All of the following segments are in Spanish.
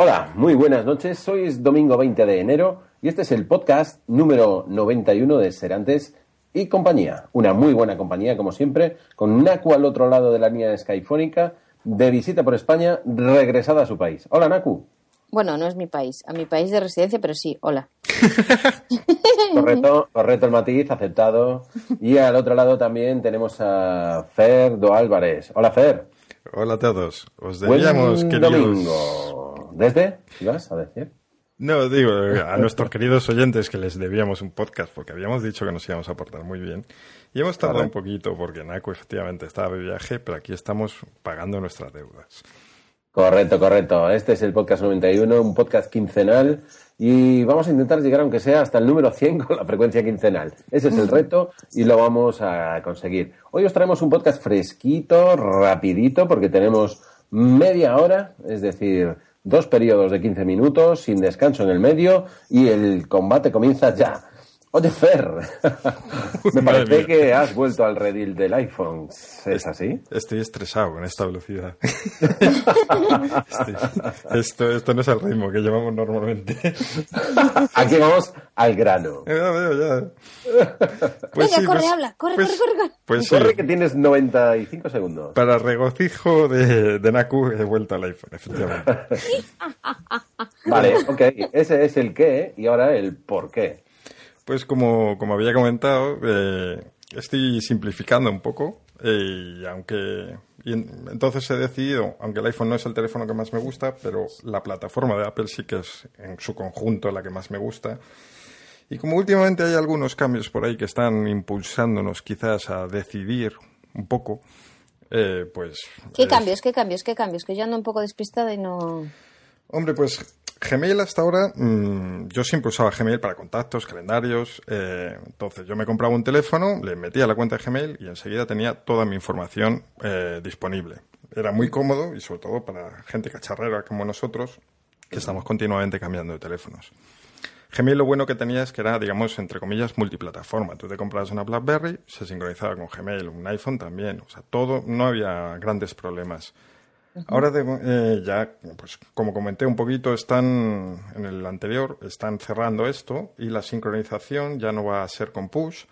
Hola, muy buenas noches. Hoy es domingo 20 de enero y este es el podcast número 91 de Serantes y compañía. Una muy buena compañía, como siempre, con Naku al otro lado de la línea Skyfónica, de visita por España, regresada a su país. Hola, Naku. Bueno, no es mi país, a mi país de residencia, pero sí, hola. correcto, correcto el matiz, aceptado. Y al otro lado también tenemos a Fer Do Álvarez. Hola, Fer. Hola a todos. Os debíamos, Buen queridos... domingo. ¿Desde? ¿Ibas a decir? No, digo, a nuestros queridos oyentes que les debíamos un podcast porque habíamos dicho que nos íbamos a portar muy bien. Y hemos tardado un poquito porque Naku efectivamente estaba de viaje, pero aquí estamos pagando nuestras deudas. Correcto, correcto. Este es el podcast 91, un podcast quincenal y vamos a intentar llegar aunque sea hasta el número 100 con la frecuencia quincenal. Ese es el reto y lo vamos a conseguir. Hoy os traemos un podcast fresquito, rapidito, porque tenemos media hora, es decir, dos periodos de 15 minutos sin descanso en el medio y el combate comienza ya. Oye, Fer, me parece que has vuelto al redil del iPhone. ¿Es así? Estoy estresado con esta velocidad. esto, esto no es el ritmo que llevamos normalmente. Aquí vamos al grano. Ya veo, ya. Pues Venga, sí, corre, pues, habla. Corre, pues, corre, corre, corre. Pues corre sí. que tienes 95 segundos. Para regocijo de, de Naku he vuelto al iPhone, efectivamente. vale, ok. Ese es el qué y ahora el por qué. Pues como, como había comentado, eh, estoy simplificando un poco eh, y aunque y entonces he decidido, aunque el iPhone no es el teléfono que más me gusta, pero la plataforma de Apple sí que es en su conjunto la que más me gusta. Y como últimamente hay algunos cambios por ahí que están impulsándonos quizás a decidir un poco, eh, pues... ¿Qué cambios, qué cambios, qué cambios? Que yo ando un poco despistada y no... Hombre, pues Gmail hasta ahora, mmm, yo siempre usaba Gmail para contactos, calendarios. Eh, entonces yo me compraba un teléfono, le metía la cuenta de Gmail y enseguida tenía toda mi información eh, disponible. Era muy cómodo y sobre todo para gente cacharrera como nosotros, que estamos continuamente cambiando de teléfonos. Gmail lo bueno que tenía es que era, digamos, entre comillas, multiplataforma. Tú te comprabas una BlackBerry, se sincronizaba con Gmail, un iPhone también. O sea, todo, no había grandes problemas. Ahora de, eh, ya, pues como comenté un poquito, están en el anterior, están cerrando esto y la sincronización ya no va a ser con push.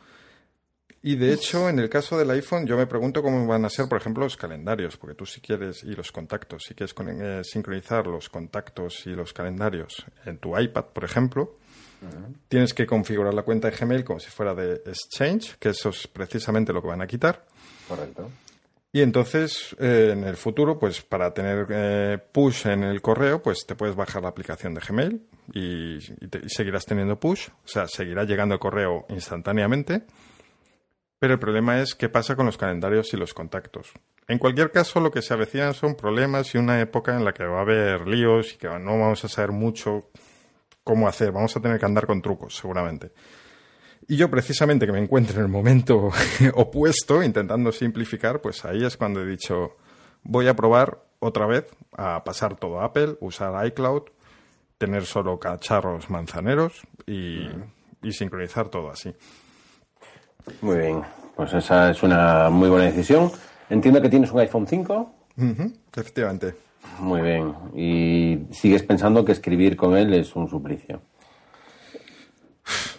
Y de hecho, en el caso del iPhone, yo me pregunto cómo van a ser, por ejemplo, los calendarios, porque tú si quieres, y los contactos, si quieres con, eh, sincronizar los contactos y los calendarios en tu iPad, por ejemplo, uh -huh. tienes que configurar la cuenta de Gmail como si fuera de Exchange, que eso es precisamente lo que van a quitar. Correcto. Y entonces, eh, en el futuro, pues para tener eh, push en el correo, pues te puedes bajar la aplicación de Gmail y, y, seguirás teniendo push, o sea, seguirá llegando el correo instantáneamente. Pero el problema es qué pasa con los calendarios y los contactos. En cualquier caso, lo que se avecinan son problemas y una época en la que va a haber líos y que no vamos a saber mucho cómo hacer. Vamos a tener que andar con trucos, seguramente. Y yo precisamente que me encuentro en el momento opuesto, intentando simplificar, pues ahí es cuando he dicho, voy a probar otra vez a pasar todo a Apple, usar iCloud, tener solo cacharros manzaneros y, y sincronizar todo así. Muy bien, pues esa es una muy buena decisión. Entiendo que tienes un iPhone 5. Uh -huh, efectivamente. Muy bien. Y sigues pensando que escribir con él es un suplicio.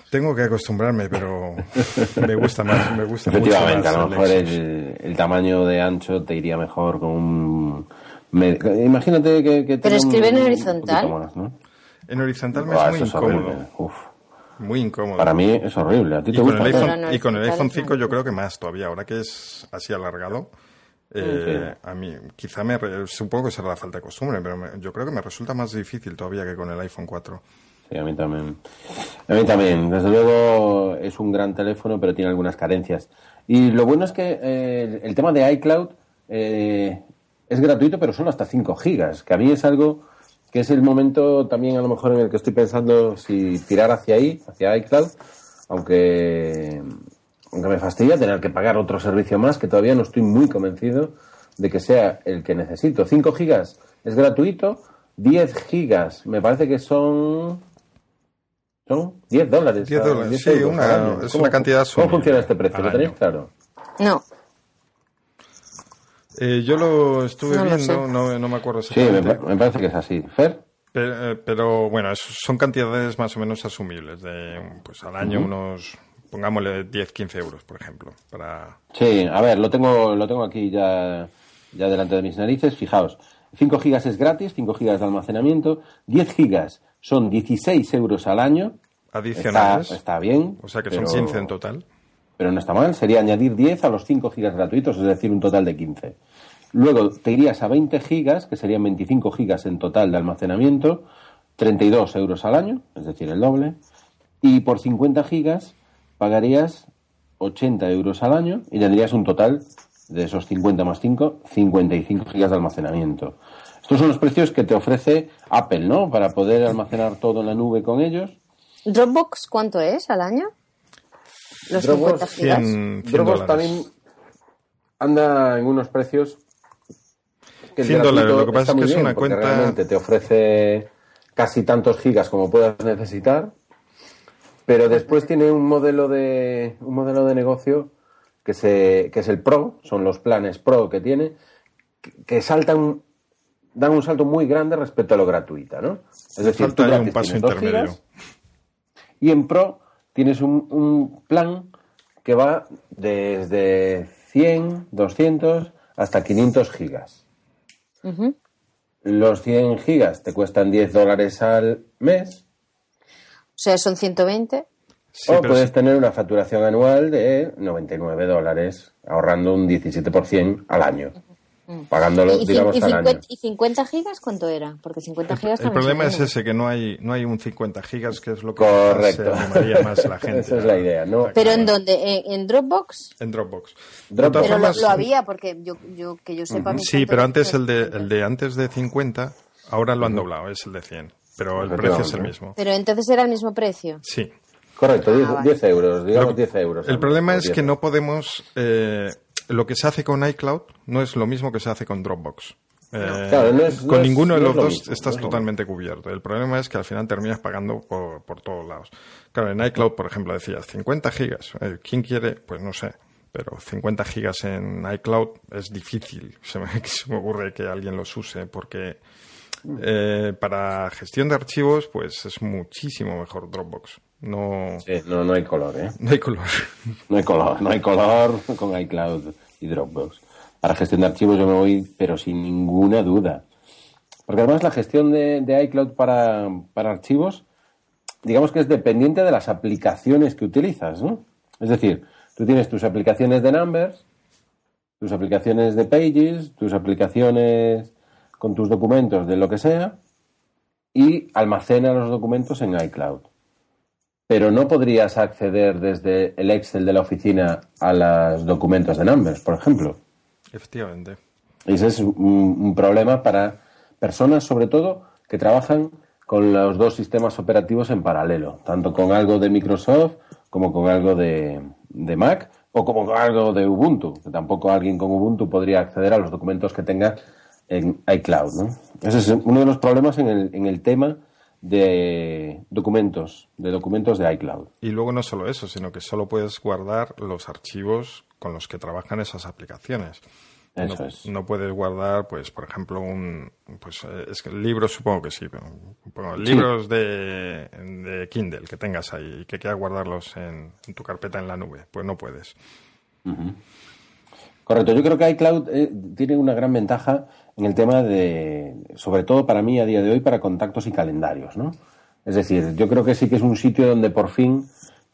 Tengo que acostumbrarme, pero me gusta más, me gusta Efectivamente, mucho a lo mejor el, el, tamaño de ancho te iría mejor con un... Me, imagínate que, que Pero escribe en horizontal. Más, ¿no? En horizontal me Buah, es muy es incómodo. Uf. Muy incómodo. Para mí es horrible. ¿A ti y te con, gusta? el Fer? iPhone, y con el iPhone está 5 yo creo que más todavía. Ahora que es así alargado, eh, a mí quizá me re- supongo que será la falta de costumbre, pero me- yo creo que me resulta más difícil todavía que con el iPhone 4. Sí, a mí también. A mí también. Desde luego es un gran teléfono, pero tiene algunas carencias. Y lo bueno es que eh, el tema de iCloud eh, es gratuito, pero son hasta 5 gigas, que a mí es algo que es el momento también a lo mejor en el que estoy pensando si tirar hacia ahí, hacia iCloud, aunque, aunque me fastidia tener que pagar otro servicio más, que todavía no estoy muy convencido de que sea el que necesito. 5 gigas es gratuito, 10 gigas me parece que son... Son 10 dólares. 10 ah, dólares, 10 sí, una- es ¿Cómo- una cantidad ¿Cómo sumida funciona este precio? ¿Lo tenéis claro? No, Eh, yo lo estuve No lo viendo, sé. no, no me acuerdo Sí, me, exactamente. me parece que es así. ¿Fer? Pero, eh, pero, bueno, son cantidades más o menos asumibles, de pues al año unos, pongámosle 10, 15 euros, por ejemplo. Para... Sí, a ver, lo tengo, lo tengo aquí ya, ya delante de mis narices, fijaos. 5 gigas es gratis, 5 gigas de almacenamiento, 10 gigas son 16 euros al año. Adicionales. Está, bien. O sea que son 15 en total. Pero no está mal, sería añadir 10 a los 5 gigas gratuitos, es decir, un total de 15. Luego te irías a 20 gigas, que serían 25 gigas en total de almacenamiento, 32 euros al año, es decir, el doble. Y por 50 gigas pagarías 80 euros al año y tendrías un total de esos 50 más 5, 55 gigas de almacenamiento. Estos son los precios que te ofrece Apple, ¿no? Para poder almacenar todo en la nube con ellos. ¿Dropbox cuánto es al año? Los Dropbox, 50 gigas. Dropbox también anda en unos precios 100 dólares, lo que pasa es que es una cuenta... Realmente te ofrece casi tantos gigas como puedas necesitar, pero después tiene un modelo de, un modelo de negocio que, se, que es el Pro, son los planes Pro que tiene, que, saltan, dan un salto muy grande respecto a lo gratuita, ¿no? Es decir, tú un paso intermedio. y en Pro tienes un, un plan que va desde 100, 200 hasta 500 gigas. Los 100 gigas te cuestan 10 dólares al mes. O sea, son 120. o puedes tener una facturación anual de 99 dólares, ahorrando un 17% al año. Mm. pagándolo, digamos, al año. ¿Y 50 gigas cuánto era? Porque 50 gigas El problema es ese, que no hay, no hay un 50 gigas, que es lo que Correcto. se más la gente. Esa es la idea, ¿no? ¿Pero en dónde? ¿En, Dropbox? En Dropbox. pero lo, había, porque yo, yo, que yo sepa... Sí, pero antes el de, el de antes de 50, ahora lo han doblado, es el de 100. Pero el precio es el mismo. Pero entonces era el mismo precio. Sí. Correcto, 10, ah, euros, digamos 10 euros. El problema es que no podemos... Eh, lo que se hace con iCloud no es lo mismo que se hace con Dropbox. Eh, con ninguno de los dos estás totalmente cubierto. El problema es que al final terminas pagando por, todos lados. Claro, en iCloud, por ejemplo, decías 50 gigas. Eh, ¿Quién quiere? Pues no sé. Pero 50 gigas en iCloud es difícil. Se me, se me ocurre que alguien los use porque eh, para gestión de archivos, pues es muchísimo mejor Dropbox. No, no, no hay color, ¿eh? No hay color. No hay color, no hay color con iCloud y Dropbox. Para gestión de archivos yo me voy, pero sin ninguna duda. Porque además la gestión de, iCloud para, para, archivos, digamos que es dependiente de las aplicaciones que utilizas, ¿no? Es decir, tú tienes tus aplicaciones de Numbers, tus aplicaciones de Pages, tus aplicaciones con tus documentos de lo que sea y almacena los documentos en iCloud pero no podrías acceder desde el Excel de la oficina a los documentos de Numbers, por ejemplo. Efectivamente. Y ese es un, problema para personas, sobre todo, que trabajan con los dos sistemas operativos en paralelo, tanto con algo de Microsoft como con algo de, Mac o como con algo de Ubuntu, que tampoco alguien con Ubuntu podría acceder a los documentos que tenga en iCloud. ¿no? Ese es uno de los problemas en el, en el tema de documentos, de documentos de iCloud. Y luego no solo eso, sino que solo puedes guardar los archivos con los que trabajan esas aplicaciones. Eso no, es. no, puedes guardar, pues, por ejemplo, un, pues, eh, es que libros supongo que sí, pero, libros de, de, Kindle que tengas ahí y que quieras guardarlos en, tu carpeta en la nube, pues no puedes. Correcto, yo creo que iCloud eh, tiene una gran ventaja en el tema de, sobre todo para mí a día de hoy, para contactos y calendarios, ¿no? Es decir, yo creo que sí que es un sitio donde por fin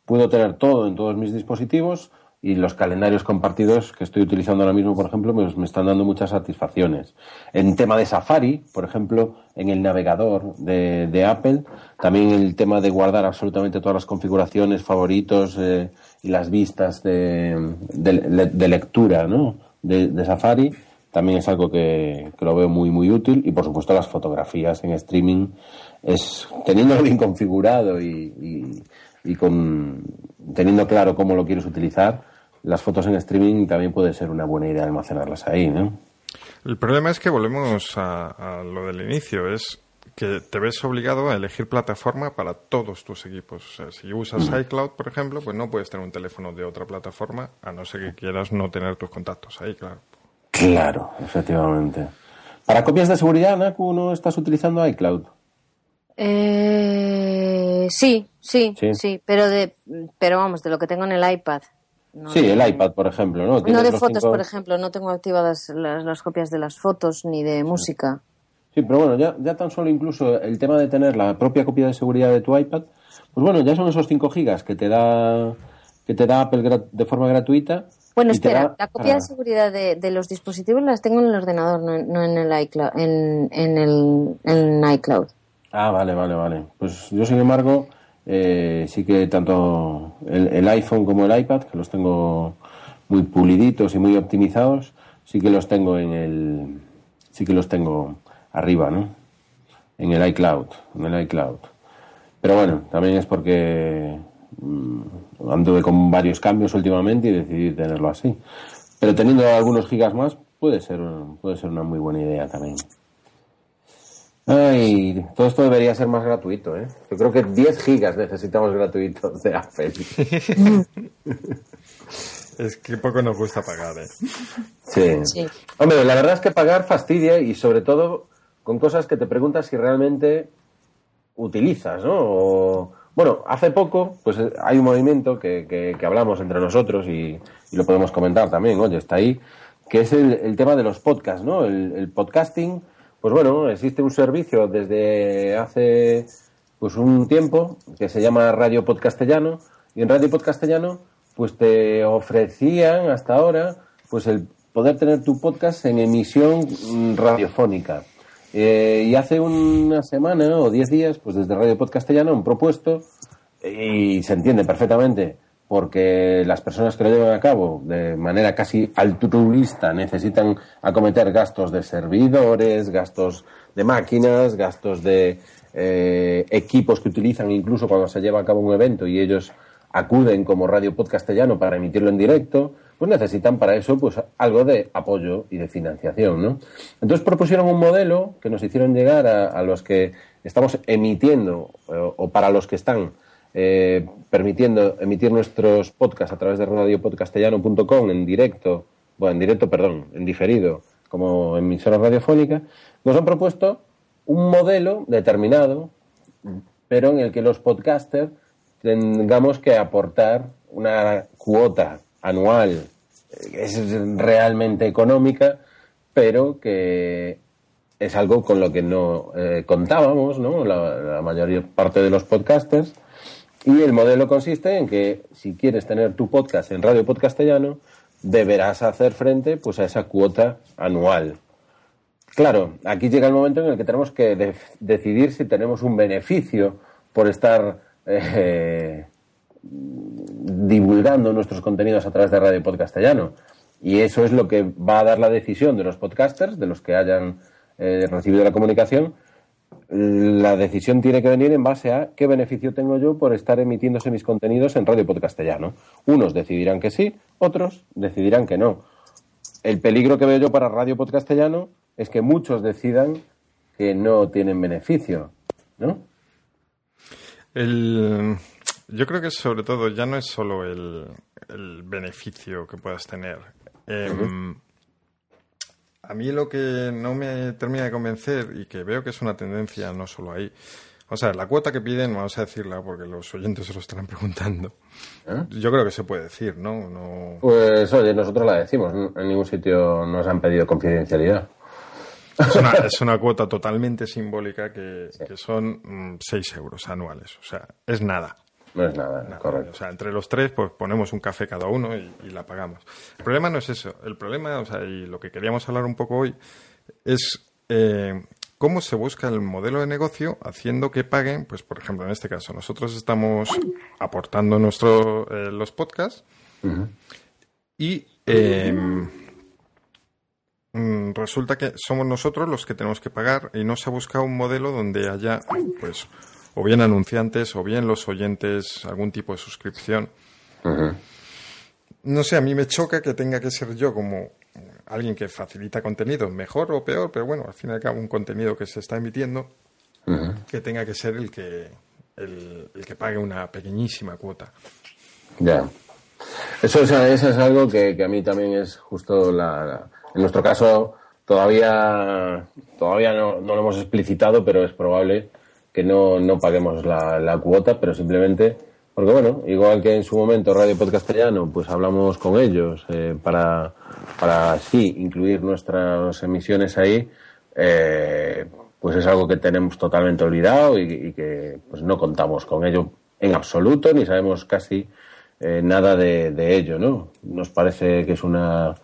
puedo tener todo en todos mis dispositivos y los calendarios compartidos que estoy utilizando ahora mismo, por ejemplo, me, me, están dando muchas satisfacciones. En tema de Safari, por ejemplo, en el navegador de, de Apple, también el tema de guardar absolutamente todas las configuraciones, favoritos eh, y las vistas de, de, de lectura ¿no? de, Safari, también es algo que, lo veo muy, muy útil. Y por supuesto, las fotografías en streaming, es teniéndolo bien configurado y, y, con, teniendo claro cómo lo quieres utilizar, las fotos en streaming también puede ser una buena idea almacenarlas ahí, ¿no? El problema es que volvemos a, lo del inicio, es que te ves obligado a elegir plataforma para todos tus equipos. O sea, si usas iCloud, por ejemplo, pues no puedes tener un teléfono de otra plataforma, a no ser que quieras no tener tus contactos ahí, claro. Claro, efectivamente. Para copias de seguridad, Naku, ¿no estás utilizando iCloud? Eh, sí, sí, Sí. sí, pero de, pero vamos, de lo que tengo en el iPad. No Sí, de- el iPad, por ejemplo, ¿no? No de fotos, cinco- por ejemplo, no tengo activadas las, las copias de las fotos ni de música. Sí, pero bueno, ya, ya tan solo incluso el tema de tener la propia copia de seguridad de tu iPad, pues bueno, ya son esos 5 gigas que te da que te da Apple de forma gratuita. Bueno, espera, da la copia para- de seguridad de, de los dispositivos las tengo en el ordenador, no, en- no en el iCloud, en, en el en iCloud. Ah, vale, vale, vale. Pues yo, sin embargo, eh, sí que tanto el, el iPhone como el iPad, que los tengo muy puliditos y muy optimizados, sí que los tengo en el, sí que los tengo arriba, ¿no? En el iCloud, en el iCloud. Pero bueno, también es porque mm, anduve con varios cambios últimamente y decidí tenerlo así. Pero teniendo algunos gigas más, puede ser, puede ser una muy buena idea también. Ay, todo esto debería ser más gratuito, ¿eh? Yo creo que 10 gigas necesitamos gratuitos de Apple. Es que poco nos gusta pagar, ¿eh? Sí. Sí. Hombre, la verdad es que pagar fastidia y sobre todo con cosas que te preguntas si realmente utilizas, ¿no? O- bueno, hace poco, pues eh, hay un movimiento que, que- hablamos entre nosotros y, y lo podemos comentar también, oye, está ahí, que es el, el tema de los podcasts, ¿no? El, el podcasting, pues bueno, existe un servicio desde hace pues un tiempo que se llama Radio Podcastellano y en Radio Podcastellano pues te ofrecían hasta ahora pues el poder tener tu podcast en emisión mm, radiofónica. Eh, y hace una semana o diez días, pues desde Radio Podcastellano han propuesto, y se entiende perfectamente, porque las personas que lo llevan a cabo de manera casi altruista necesitan acometer gastos de servidores, gastos de máquinas, gastos de eh, equipos que utilizan incluso cuando se lleva a cabo un evento y ellos acuden como Radio Podcastellano para emitirlo en directo, pues necesitan para eso pues algo de apoyo y de financiación, ¿no? Entonces propusieron un modelo que nos hicieron llegar a, a los que estamos emitiendo eh, o para los que están eh, permitiendo emitir nuestros podcasts a través de radiopodcastellano.com en directo, bueno, en directo, perdón, en diferido, como emisora radiofónica, nos han propuesto un modelo determinado, pero en el que los podcasters tengamos que aportar una cuota anual es realmente económica, pero que es algo con lo que no eh, contábamos, ¿no? La, mayor parte de los podcasters. Y el modelo consiste en que si quieres tener tu podcast en Radio Podcastellano, deberás hacer frente pues, a esa cuota anual. Claro, aquí llega el momento en el que tenemos que de- decidir si tenemos un beneficio por estar eh, divulgando nuestros contenidos a través de Radio Podcastellano. Y eso es lo que va a dar la decisión de los podcasters, de los que hayan eh, recibido la comunicación. La decisión tiene que venir en base a qué beneficio tengo yo por estar emitiéndose mis contenidos en Radio Podcastellano. Unos decidirán que sí, otros decidirán que no. El peligro que veo yo para Radio Podcastellano es que muchos decidan que no tienen beneficio, ¿no? El, yo creo que sobre todo ya no es solo el, el beneficio que puedas tener. Em, A mí lo que no me termina de convencer y que veo que es una tendencia no solo ahí. O sea, la cuota que piden, vamos a decirla porque los oyentes se lo estarán preguntando. ¿Eh? Yo creo que se puede decir, ¿no? no Pues oye, nosotros la decimos, en ningún sitio nos han pedido confidencialidad. es, una, es una cuota totalmente simbólica que, que son 6 euros anuales. O sea, es nada. No es nada, O correcto. sea, entre los tres, pues ponemos un café cada uno y, y la pagamos. El problema no es eso. El problema, o sea, y lo que queríamos hablar un poco hoy, es eh, cómo se busca el modelo de negocio haciendo que paguen, pues por ejemplo, en este caso, nosotros estamos aportando nuestro, eh, los podcasts y eh, mm, resulta que somos nosotros los que tenemos que pagar y no se ha buscado un modelo donde haya, pues, o bien anunciantes o bien los oyentes algún tipo de suscripción. No sé, a mí me choca que tenga que ser yo como alguien que facilita contenido, mejor o peor, pero bueno, al fin y al cabo un contenido que se está emitiendo, que tenga que ser el que el, el que pague una pequeñísima cuota. Ya. Eso es, eso es algo que, que a mí también es justo la, la- En nuestro caso, todavía, todavía no, no lo hemos explicitado, pero es probable que no, no paguemos la, cuota, pero simplemente porque bueno, igual que en su momento Radio Podcastellano, pues hablamos con ellos eh, para, para sí incluir nuestras emisiones ahí, eh, pues es algo que tenemos totalmente olvidado y, que pues no contamos con ello en absoluto, ni sabemos casi eh, nada de, de, ello, ¿no? Nos parece que es una,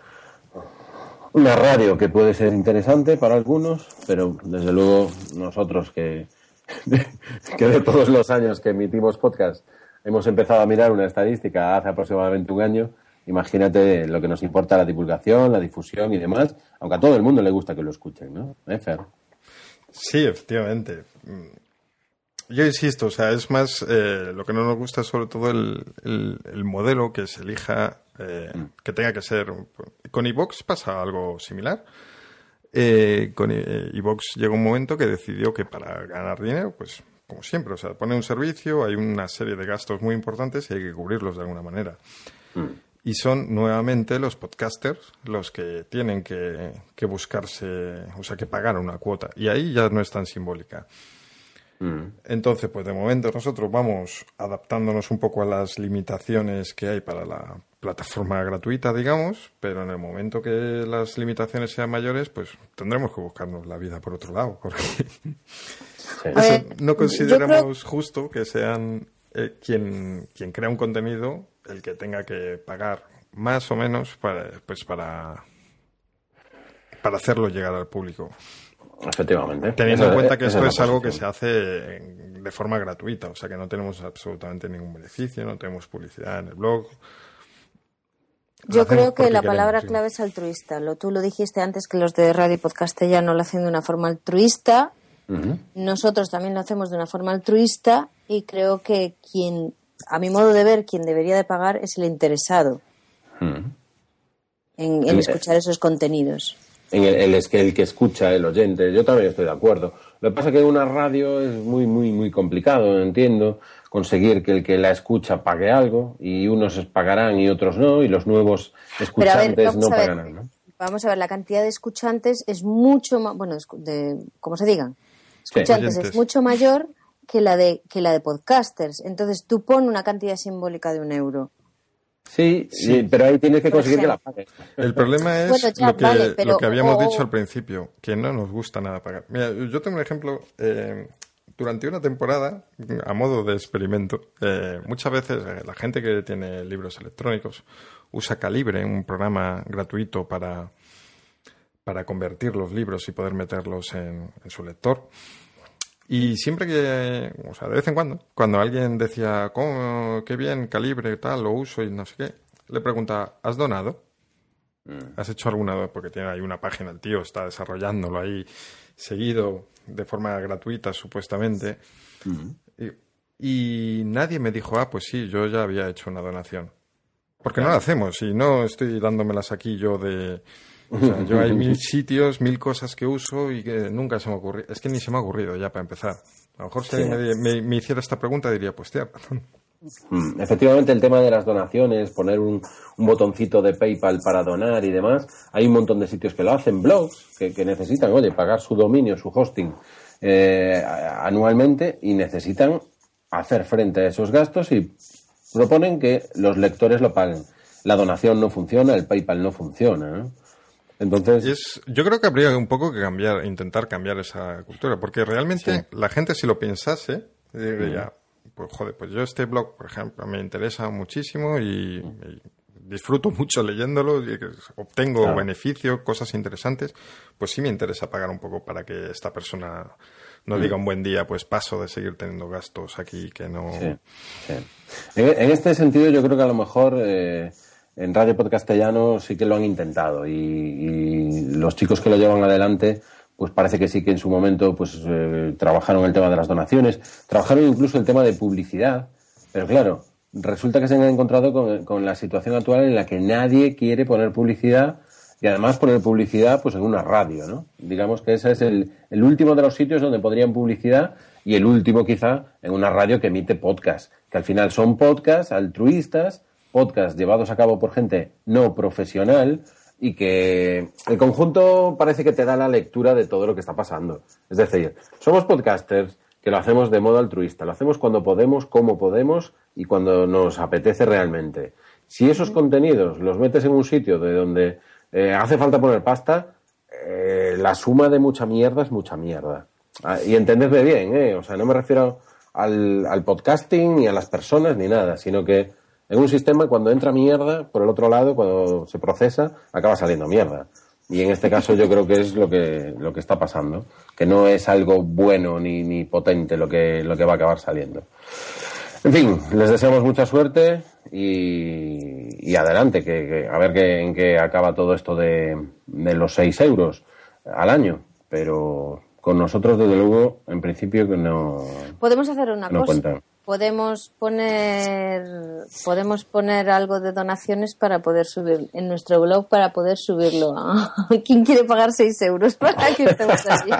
una radio que puede ser interesante para algunos, pero desde luego nosotros que, que de todos los años que emitimos podcast hemos empezado a mirar una estadística hace aproximadamente un año. Imagínate lo que nos importa la divulgación, la difusión y demás, aunque a todo el mundo le gusta que lo escuchen, ¿no? ¿Eh, Fer? Sí, efectivamente. Mm. Yo insisto, o sea, es más, eh, lo que no nos gusta es sobre todo el, el, modelo que se elija, eh, mm. que tenga que ser. Con iVox pasa algo similar. Eh, con iVox llegó un momento que decidió que para ganar dinero, pues como siempre, o sea, pone un servicio, hay una serie de gastos muy importantes y hay que cubrirlos de alguna manera. Mm. Y son nuevamente los podcasters los que tienen que, buscarse, o sea, que pagar una cuota. Y ahí ya no es tan simbólica. Mm. Entonces, pues de momento nosotros vamos adaptándonos un poco a las limitaciones que hay para la plataforma gratuita, digamos, pero en el momento que las limitaciones sean mayores, pues tendremos que buscarnos la vida por otro lado, porque no consideramos justo que sean eh, quien, quien crea un contenido el que tenga que pagar más o menos para, pues para, para hacerlo llegar al público. Efectivamente. Teniendo en cuenta que esto es, algo que se hace de forma gratuita, o sea que no tenemos absolutamente ningún beneficio, no tenemos publicidad en el blog. Yo creo que la palabra clave es altruista. Lo, tú lo dijiste antes que los de Radio Podcast ya no lo hacen de una forma altruista nosotros también lo hacemos de una forma altruista y creo que quien, a mi modo de ver, quien debería de pagar es el interesado en, escuchar esos contenidos. En el, el, el, que escucha, el oyente, yo también estoy de acuerdo. Lo que pasa es que en una radio es muy, muy, muy complicado, entiendo, conseguir que el que la escucha pague algo y unos pagarán y otros no, y los nuevos escuchantes no pagarán. Vamos a ver, la cantidad de escuchantes es mucho más, bueno, de, como se digan, escuchantes es mucho mayor que la de que la de podcasters. Entonces tú pon una cantidad simbólica de un euro. Sí, sí, pero ahí tienes que conseguir que la pague. El problema es lo, que, habíamos dicho al principio, que no nos gusta nada pagar. Mira, yo tengo un ejemplo. Eh, durante una temporada, a modo de experimento, eh, muchas veces eh, la gente que tiene libros electrónicos usa Calibre, un programa gratuito para, para convertir los libros y poder meterlos en su lector. Y siempre que, o sea, de vez en cuando, cuando alguien decía, ¿cómo, qué bien, calibre, tal, lo uso y no sé qué, le pregunta, ¿has donado? Mm. ¿Has hecho alguna? Porque tiene ahí una página, el tío está desarrollándolo ahí seguido de forma gratuita, supuestamente. Mm. Y, nadie me dijo, ah, pues sí, yo ya había hecho una donación. Porque no la hacemos y no estoy dándomelas aquí yo de, o sea, yo hay mil sitios, mil cosas que uso y que nunca se me ocurrió. Es que ni se me ha ocurrido ya para empezar. A lo mejor si alguien me, hiciera esta pregunta diría, pues tía. Mm, efectivamente, el tema de las donaciones, poner un, botoncito de PayPal para donar y demás, hay un montón de sitios que lo hacen, blogs que, necesitan, oye, pagar su dominio, su hosting eh, anualmente y necesitan hacer frente a esos gastos y proponen que los lectores lo paguen. La donación no funciona, el PayPal no funciona. Entonces. yo creo que habría un poco que cambiar, intentar cambiar esa cultura, porque realmente la gente, si lo pensase, diría, pues joder, pues yo este blog, por ejemplo, me interesa muchísimo y, disfruto mucho leyéndolo, y obtengo beneficios, cosas interesantes, pues sí me interesa pagar un poco para que esta persona no diga un buen día, pues paso de seguir teniendo gastos aquí que no. En, en, este sentido, yo creo que a lo mejor. Eh, en Radio Podcastellano sí que lo han intentado y, los chicos que lo llevan adelante pues parece que sí que en su momento pues eh, trabajaron el tema de las donaciones, trabajaron incluso el tema de publicidad, pero claro, resulta que se han encontrado con, la situación actual en la que nadie quiere poner publicidad y además poner publicidad pues en una radio, ¿no? Digamos que ese es el, el último de los sitios donde podrían publicidad y el último quizá en una radio que emite podcast, que al final son podcasts altruistas podcast llevados a cabo por gente no profesional y que el conjunto parece que te da la lectura de todo lo que está pasando. Es decir, somos podcasters que lo hacemos de modo altruista. Lo hacemos cuando podemos, como podemos y cuando nos apetece realmente. Si esos contenidos los metes en un sitio de donde eh, hace falta poner pasta, eh, la suma de mucha mierda es mucha mierda. Ah, y entendedme bien, ¿eh? O sea, no me refiero al, al podcasting ni a las personas ni nada, sino que en un sistema cuando entra mierda, por el otro lado, cuando se procesa, acaba saliendo mierda. Y en este caso yo creo que es lo que, lo que está pasando, que no es algo bueno ni, ni potente lo que, lo que va a acabar saliendo. En fin, les deseamos mucha suerte y, y adelante, que, a ver que, en qué acaba todo esto de, de los 6 euros al año. Pero con nosotros, desde luego, en principio que no. Podemos hacer una cosa podemos poner podemos poner algo de donaciones para poder subir en nuestro blog para poder subirlo. A quién quiere pagar 6 euros para que estemos allí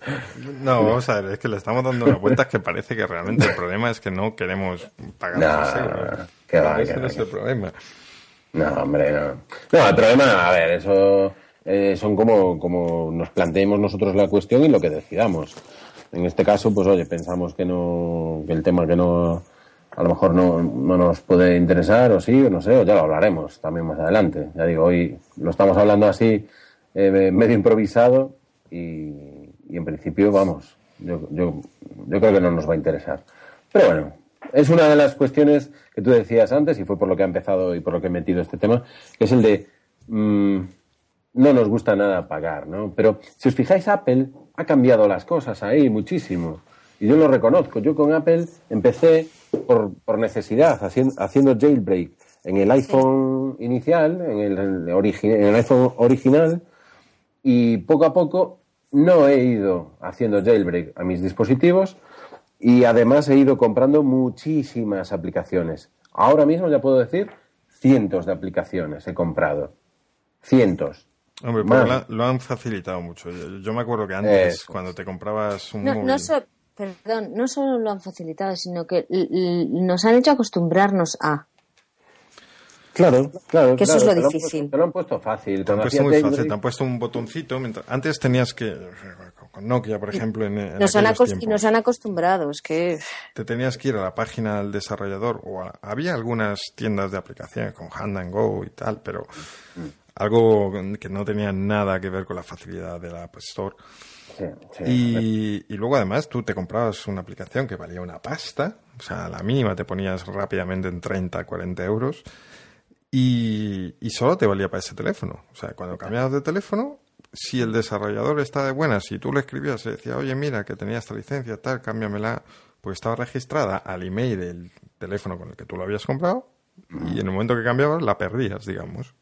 no vamos a ver es que le estamos dando una vuelta que parece que realmente el problema es que no queremos pagar no, euros. que va, ese no es el problema. no hombre no. No el problema a ver eso eh, son como como nos planteemos nosotros la cuestión y lo que decidamos en este caso, pues oye, pensamos que no, que el tema que no, a lo mejor no, no nos puede interesar, o sí, o no sé, o ya lo hablaremos también más adelante. Ya digo, hoy lo estamos hablando así, eh, medio improvisado, y, y, en principio, vamos, yo, yo, yo creo que no nos va a interesar. Pero bueno, es una de las cuestiones que tú decías antes, y fue por lo que ha empezado y por lo que he metido este tema, que es el de mmm, no nos gusta nada pagar, ¿no? Pero si os fijáis, Apple ha cambiado las cosas ahí muchísimo. Y yo lo reconozco. Yo con Apple empecé por, por necesidad, haciendo, haciendo jailbreak en el iPhone inicial, en el, en el iPhone original, y poco a poco no he ido haciendo jailbreak a mis dispositivos y además he ido comprando muchísimas aplicaciones. Ahora mismo ya puedo decir cientos de aplicaciones he comprado. Cientos. Hombre, pero lo han facilitado mucho. Yo, me acuerdo que antes, cuando te comprabas un no, móvil... perdón, no solo lo han facilitado, sino que nos han hecho acostumbrarnos a... Claro, claro. Que eso es lo difícil. te lo han puesto fácil. Te han puesto muy fácil, te han puesto un botoncito. Antes tenías que, con Nokia, por ejemplo, en, en nos, han nos han acostumbrado, es que... Te tenías que ir a la página del desarrollador, o había algunas tiendas de aplicaciones con Hand and Go y tal, pero algo que no tenía nada que ver con la facilidad de la App Store. Y, luego además tú te comprabas una aplicación que valía una pasta, o sea, la mínima te ponías rápidamente en 30, 40 euros y, solo te valía para ese teléfono. O sea, cuando cambiabas de teléfono, si el desarrollador está de buenas, si tú le escribías y decía, oye, mira, que tenía esta licencia, tal, cámbiamela, pues estaba registrada al email del teléfono con el que tú lo habías comprado y en el momento que cambiabas la perdías, digamos.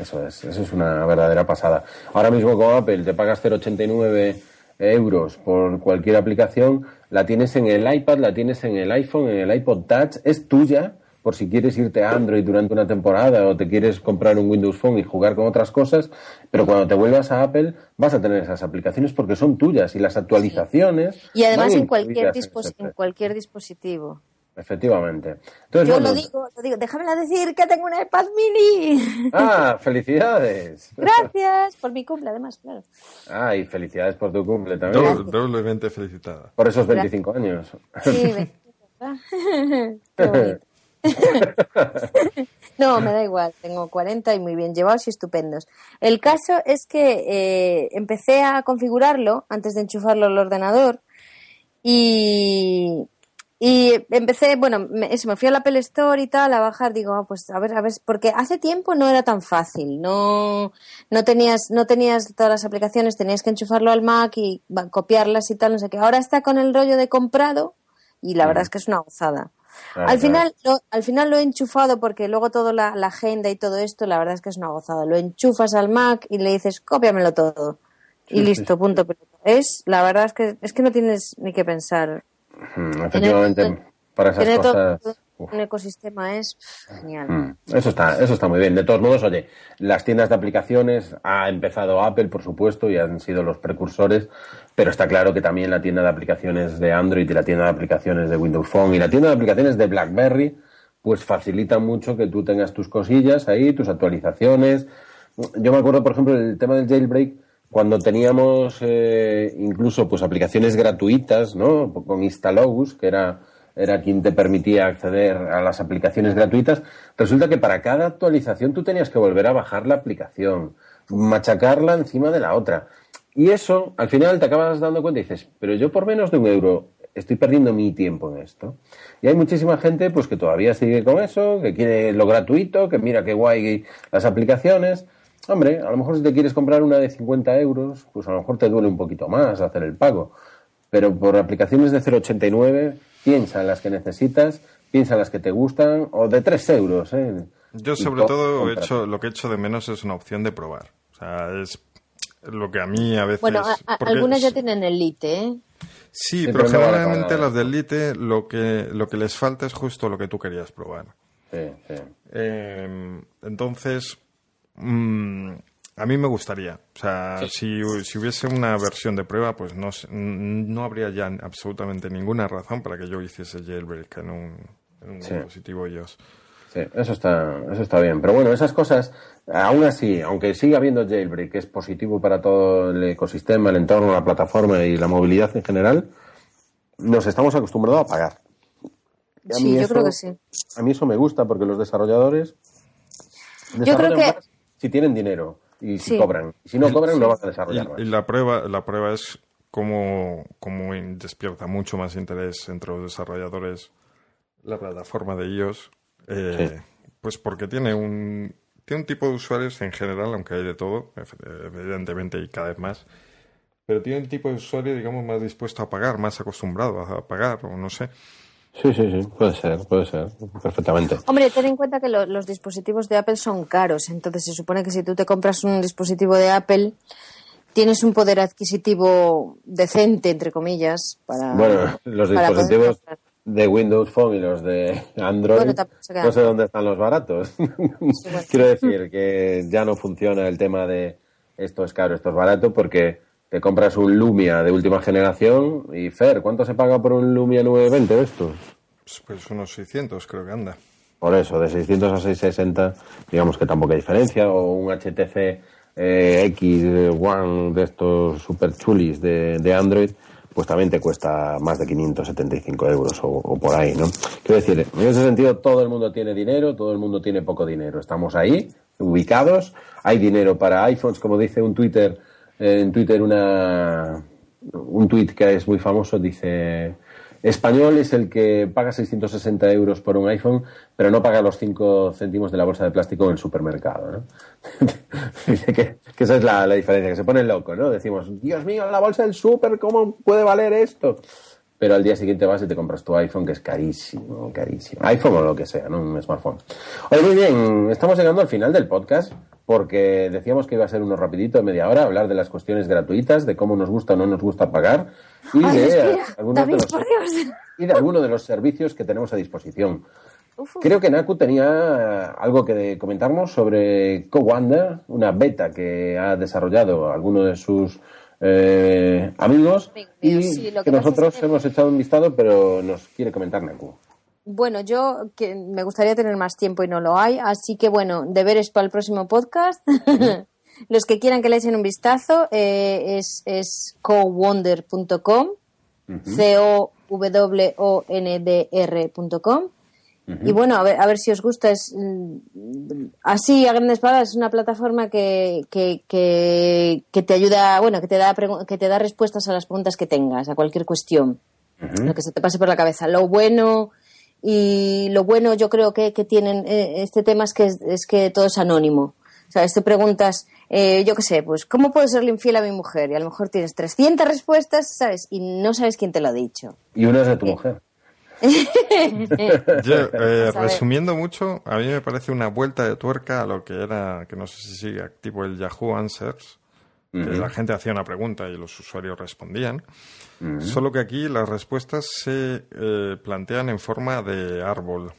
Eso es, eso es una verdadera pasada. Ahora mismo con Apple te pagas 0,89 euros por cualquier aplicación, la tienes en el iPad, la tienes en el iPhone, en el iPod Touch, es tuya por si quieres irte a Android durante una temporada o te quieres comprar un Windows Phone y jugar con otras cosas, pero cuando te vuelvas a Apple vas a tener esas aplicaciones porque son tuyas y las actualizaciones. Y además en cualquier, en cualquier dispositivo. Efectivamente. Yo lo digo, lo digo, déjame decir que tengo una iPad mini. Ah, felicidades. Gracias por mi cumple, además, claro. Ah, y felicidades por tu cumple también. doblemente felicitada. Por esos 25 años. Sí, no, me da igual, tengo 40 y muy bien llevados y estupendos. El caso es que eh, empecé a configurarlo antes de enchufarlo al ordenador y, y empecé, bueno, me, eso, me fui a la Apple Store y tal, a bajar, digo, ah, pues a ver, a ver, porque hace tiempo no era tan fácil, no, no tenías, no tenías todas las aplicaciones, tenías que enchufarlo al Mac y copiarlas y tal, no sé qué. Ahora está con el rollo de comprado y la verdad es que es una gozada. al final, lo, al final lo he enchufado porque luego toda la, agenda y todo esto, la verdad es que es una gozada. Lo enchufas al Mac y le dices, cópiamelo todo. Y listo, punto. Es, la verdad es que, es que no tienes ni que pensar efectivamente, para esas cosas. Un ecosistema es genial. Eso está, eso está muy bien. De todos modos, oye, las tiendas de aplicaciones ha empezado Apple, por supuesto, y han sido los precursores, pero está claro que también la tienda de aplicaciones de Android y la tienda de aplicaciones de Windows Phone y la tienda de aplicaciones de BlackBerry, pues facilitan mucho que tú tengas tus cosillas ahí, tus actualizaciones. Yo me acuerdo, por ejemplo, el tema del jailbreak cuando teníamos eh, incluso pues aplicaciones gratuitas, ¿no? Con Instalogus, que era, era quien te permitía acceder a las aplicaciones gratuitas, resulta que para cada actualización tú tenías que volver a bajar la aplicación, machacarla encima de la otra. Y eso, al final te acabas dando cuenta y dices, pero yo por menos de un euro estoy perdiendo mi tiempo en esto. Y hay muchísima gente pues que todavía sigue con eso, que quiere lo gratuito, que mira qué guay las aplicaciones. Hombre, a lo mejor si te quieres comprar una de 50 euros, pues a lo mejor te duele un poquito más hacer el pago. Pero por aplicaciones de 0,89, piensa en las que necesitas, piensa en las que te gustan, o de 3 euros. ¿eh? Yo sobre todo he hecho, lo que he hecho de menos es una opción de probar. O sea, es lo que a mí a veces... Bueno, algunas ya tienen Elite, ¿eh? Sí, pero, generalmente las de Elite lo que, lo que les falta es justo lo que tú querías probar. Sí, sí. Em, entonces, mm, a mí me gustaría. O sea, si, si, hubiese una versión de prueba, pues no, no habría ya absolutamente ninguna razón para que yo hiciese jailbreak en un, en un dispositivo iOS. Sí, eso está, eso está bien. Pero bueno, esas cosas, aún así, aunque siga habiendo jailbreak, que es positivo para todo el ecosistema, el entorno, la plataforma y la movilidad en general, nos estamos acostumbrados a pagar. sí, yo creo que sí. A mí eso me gusta porque los desarrolladores yo creo que... si tienen dinero y si cobran. Si no cobran, no van a desarrollar y, Y la prueba, la prueba es cómo, cómo despierta mucho más interés entre los desarrolladores la plataforma de ellos eh, pues porque tiene un, tiene un tipo de usuarios en general, aunque hay de todo, evidentemente y cada vez más, pero tiene un tipo de usuario, digamos, más dispuesto a pagar, más acostumbrado a pagar, o no sé. Sí, sí, sí, puede ser, puede ser, perfectamente. Hombre, ten en cuenta que los dispositivos de Apple son caros, entonces se supone que si tú te compras un dispositivo de Apple, tienes un poder adquisitivo decente, entre comillas, para. Bueno, los dispositivos de Windows Phone y los de Android, no sé dónde están los baratos. Quiero decir que ya no funciona el tema de esto es caro, esto es barato, porque te compras un Lumia de última generación y Fer, ¿cuánto se paga por un Lumia 920 de estos? Pues, pues unos 600 creo que anda. Por eso, de 600 a 660, digamos que tampoco hay diferencia, o un HTC eh, X One de estos super chulis de, de Android, pues también te cuesta más de 575 euros o, por ahí, ¿no? Quiero decir, en ese sentido todo el mundo tiene dinero, todo el mundo tiene poco dinero. Estamos ahí, ubicados, hay dinero para iPhones, como dice un Twitter, en Twitter una, un tweet que es muy famoso, dice español es el que paga 660 euros por un iPhone, pero no paga los 5 céntimos de la bolsa de plástico en el supermercado. ¿no? que, esa es la, diferencia, que se pone loco, ¿no? Decimos, Dios mío, la bolsa del super, ¿cómo puede valer esto? Pero al día siguiente vas y te compras tu iPhone, que es carísimo, carísimo. iPhone o lo que sea, ¿no? Un smartphone. Oye, muy bien, estamos llegando al final del podcast porque decíamos que iba a ser uno rapidito de media hora, hablar de las cuestiones gratuitas, de cómo nos gusta o no nos gusta pagar y, de, algunos de los, y de algunos de los servicios que tenemos a disposición. Creo que Naku tenía algo que comentarnos sobre CoWander, una beta que ha desarrollado alguno de sus eh, amigos y que, nosotros hemos echado un listado, pero nos quiere comentar Naku. Bueno, yo que me gustaría tener más tiempo y no lo hay, así que bueno, deberes para el próximo podcast. Los que quieran que le echen un vistazo eh, es, es cowonder.com, C-O-W-O-N-D-R.com. Y bueno, a ver, a ver si os gusta. Es, mm, así, a grandes palabras, es una plataforma que, que, que, te ayuda, bueno, que te, da, que te da respuestas a las preguntas que tengas, a cualquier cuestión, lo que se te pase por la cabeza. Lo bueno, y lo bueno yo creo que, que tienen eh, este tema es que, es, que todo es anónimo. O sea, te preguntas, eh, yo qué sé, pues, ¿cómo puedo serle infiel a mi mujer? Y a lo mejor tienes 300 respuestas, ¿sabes? Y no sabes quién te lo ha dicho. Y una es de tu eh. mujer. resumiendo mucho, a mí me parece una vuelta de tuerca a lo que era, que no sé si sigue activo el Yahoo Answers, la gente hacía una pregunta y los usuarios respondían. Solo que aquí las respuestas se eh, plantean en forma de árbol.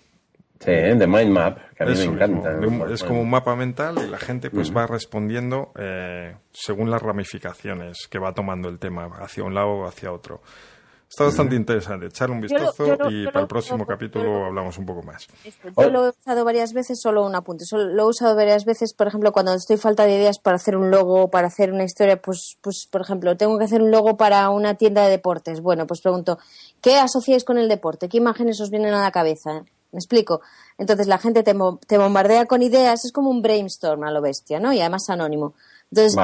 Sí, de mind map, que a mí me encanta. es como un mapa mental y la gente pues va respondiendo eh, según las ramificaciones que va tomando el tema, hacia un lado o hacia otro. Está bastante interesante. Echarle un vistazo y para el próximo capítulo hablamos un poco más. Yo lo he usado varias veces, solo un apunte. lo he usado varias veces, por ejemplo, cuando estoy falta de ideas para hacer un logo, para hacer una historia, pues, pues por ejemplo, tengo que hacer un logo para una tienda de deportes. Bueno, pues pregunto, ¿qué asociáis con el deporte? ¿Qué imágenes os vienen a la cabeza? ¿Me explico? Entonces la gente te, te bombardea con ideas, es como un brainstorm a lo bestia, ¿no? Y además anónimo. Entonces,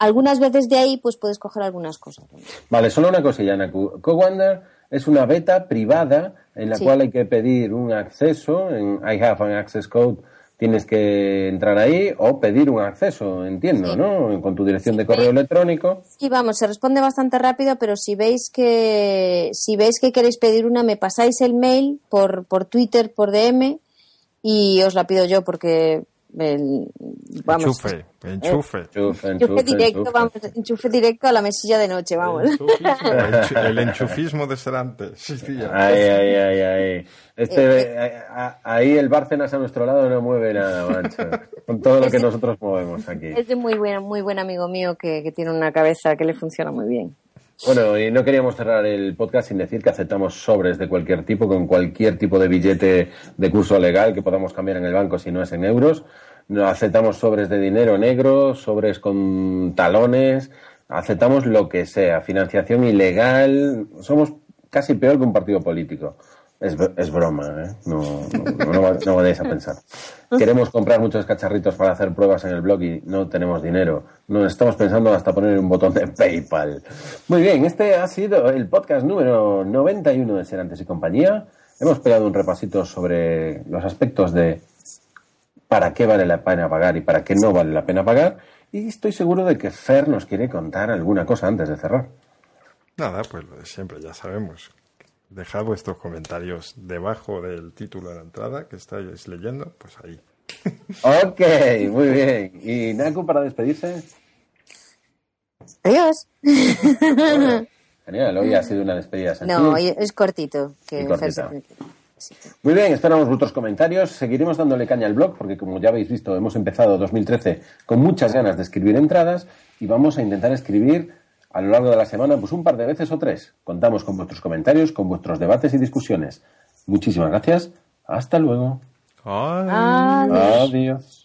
algunas veces de ahí pues puedes coger algunas cosas. Vale, solo una cosilla, Naku. CoWander es una beta privada en la cual hay que pedir un acceso en I have an access code tienes que entrar ahí o pedir un acceso, entiendo, ¿no? Con tu dirección de correo electrónico. Sí, vamos, se responde bastante rápido, pero si veis que si veis que queréis pedir una, me pasáis el mail por por Twitter, por DM y os la pido yo porque vamos, enchufe, enchufe. enchufe, directo, vamos, enchufe directo a la mesilla de noche, vamos. El, enchufismo de ser antes. Ay, ay, ay, ay. Este, eh, eh. ahí el Bárcenas a nuestro lado no mueve nada, mancho. Con todo lo que nosotros movemos aquí. Es de muy buen, muy buen amigo mío que, que tiene una cabeza que le funciona muy bien. Bueno, y no queríamos cerrar el podcast sin decir que aceptamos sobres de cualquier tipo, con cualquier tipo de billete de curso legal que podamos cambiar en el banco si no es en euros. Aceptamos sobres de dinero negro, sobres con talones, aceptamos lo que sea, financiación ilegal. Somos casi peor que un partido político. Es, es broma, ¿eh? No, no, vayáis a pensar. Queremos comprar muchos cacharritos para hacer pruebas en el blog y no tenemos dinero. No estamos pensando hasta poner un botón de PayPal. Muy bien, este ha sido el podcast número 91 de Serantes y compañía. Hemos pegado un repasito sobre los aspectos de para qué vale la pena pagar y para qué no vale la pena pagar. Y estoy seguro de que Fer nos quiere contar alguna cosa antes de cerrar. Nada, pues siempre, ya sabemos Dejad vuestros comentarios debajo del título de la entrada que estáis leyendo, pues ahí. Ok, muy bien. ¿Y Naku para despedirse? Adiós. genial, hoy ha sido una despedida sencilla. No, es cortito. Que Muy bien, esperamos vuestros comentarios. Seguiremos dándole caña al blog porque, como ya habéis visto, hemos empezado 2013 con muchas ganas de escribir entradas y vamos a intentar escribir a lo largo de la semana, pues un par de veces o tres. Contamos con vuestros comentarios, con vuestros debates y discusiones. Muchísimas gracias. Hasta luego. Adiós. Adiós.